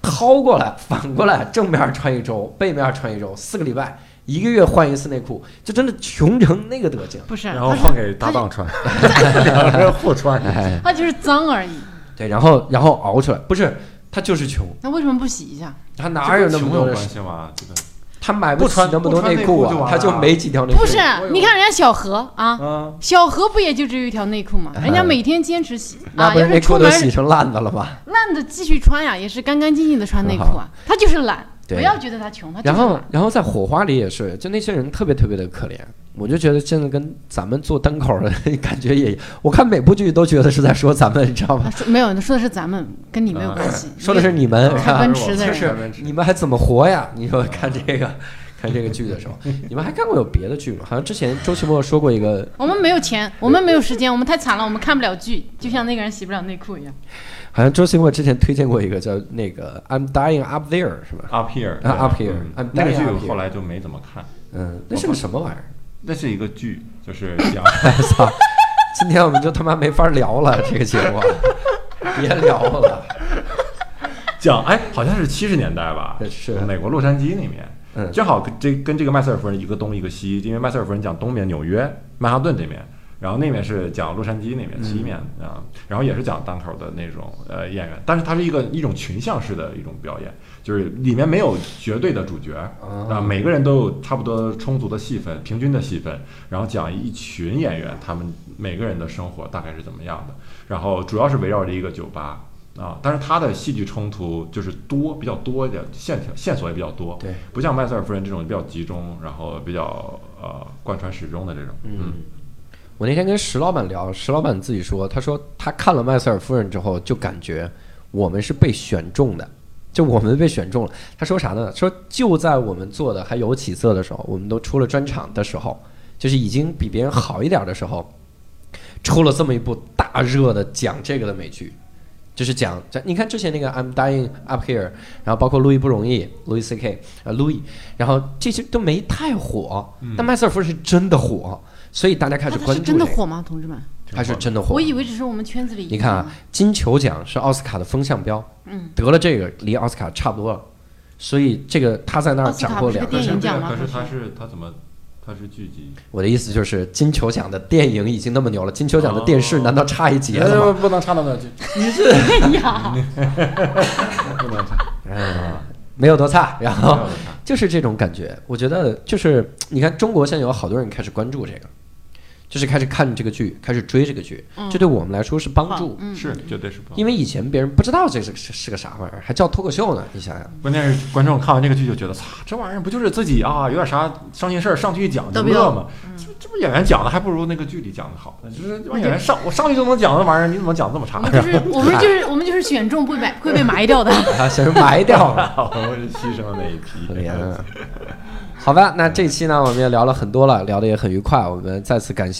掏过来反过来，正面穿一周，背面穿一周，四个礼拜，一个月换一次内裤，就真的穷成那个德行。不是，然后换给搭档穿，两个人互穿。哎，他就是脏而已。对，然后然后熬出来，不是他就是穷，那为什么不洗一下？他哪有那么多的穷有关？系吗？这个他买不起那么多内裤啊，他就没几条内裤。不是，你看人家小何啊，啊，小何不也就只有一条内裤吗？人家每天坚持洗啊，那不是要内裤都是出门洗成烂的了吧？烂的继续穿呀，也是干干净净的穿内裤啊。他就是懒，不要觉得他穷，他就然后。，然后在火花里也是，就那些人特别特别的可怜。我就觉得现在跟咱们做单口的 感觉也，我看每部剧都觉得是在说咱们，你知道吗？说没有，说的是咱们，跟你没有关系。说的是你们，开奔驰的是你们还怎么活呀？你说看这个看这个剧的时候，你们还看过有别的剧吗？好像之前周奇墨说过一个，我们没有钱，我们没有时间，我们太惨了，我们看不了剧，就像那个人洗不了内裤一样。好像周奇墨之前推荐过一个叫那个 I'm Dying Up There 是吧？Up Here 啊，Up Here，那个剧 here 后来就没怎么看。嗯，那是个什么玩意儿？那是一个剧，就是 讲操！今天我们就他妈没法聊了，这个节目，别聊了。讲哎，好像是七十年代吧，是美国洛杉矶那边，嗯正好跟这跟这个麦瑟尔夫人一个东一个西，因为麦瑟尔夫人讲东边纽约曼哈顿这面，然后那面是讲洛杉矶那面西面啊，然后也是讲单口的那种呃演员，但是它是一个一种群像式的一种表演，就是里面没有绝对的主角啊，每个人都有差不多充足的戏份，平均的戏份，然后讲一群演员他们每个人的生活大概是怎么样的，然后主要是围绕着一个酒吧。啊，但是他的戏剧冲突就是多，比较多一点，线条线索也比较多，对，不像麦瑟尔夫人这种比较集中，然后比较呃贯穿始终的这种，嗯，我那天跟石老板聊，石老板自己说，他说他看了《麦瑟尔夫人》之后，就感觉我们是被选中的，就我们被选中了。他说啥呢？说就在我们做的还有起色的时候，我们都出了专场的时候，就是已经比别人好一点的时候，出了这么一部大热的讲这个的美剧。就是讲，这你看之前那个《I'm Dying Up Here》，然后包括《路易不容易》，路易 C K，啊，路易，然后这些都没太火，但麦瑟尔夫人是真的火，所以大家开始关注、这个真的火吗，同志们？他是真的火。我以为只是我们圈子里。你看啊，，金球奖是奥斯卡的风向标，嗯，得了这个离奥斯卡差不多了，所以这个他在那儿斩获两个。电影奖吗可是他是他怎么他是剧集？我的意思就是，金球奖的电影已经那么牛了，金球奖的电视哦难道差一截了吗？不能差到那去，哎呀，不能差。嗯，没有多差。然后就是这种感觉，我觉得就是你看，中国现在有好多人开始关注这个，就是开始看这个剧，开始追这个剧，这对我们来说是帮助。嗯，是绝对是帮助。因为以前别人不知道这是是是个啥玩意儿，还叫脱口秀呢。你想想，关键是观众看完这个剧就觉得，操，这玩意儿不就是自己啊，有点啥伤心事儿上去一讲就乐吗？这这不演员讲的还不如那个剧里讲的好，就是演员上我上去就能讲的玩意儿，你怎么讲这么差我？们就是我们就是我们就是选中会被会被埋掉的。他 先是埋掉了。我是牺牲了那一批，可怜啊。好吧，那这期呢，我们也聊了很多了，聊的也很愉快。我们再次感谢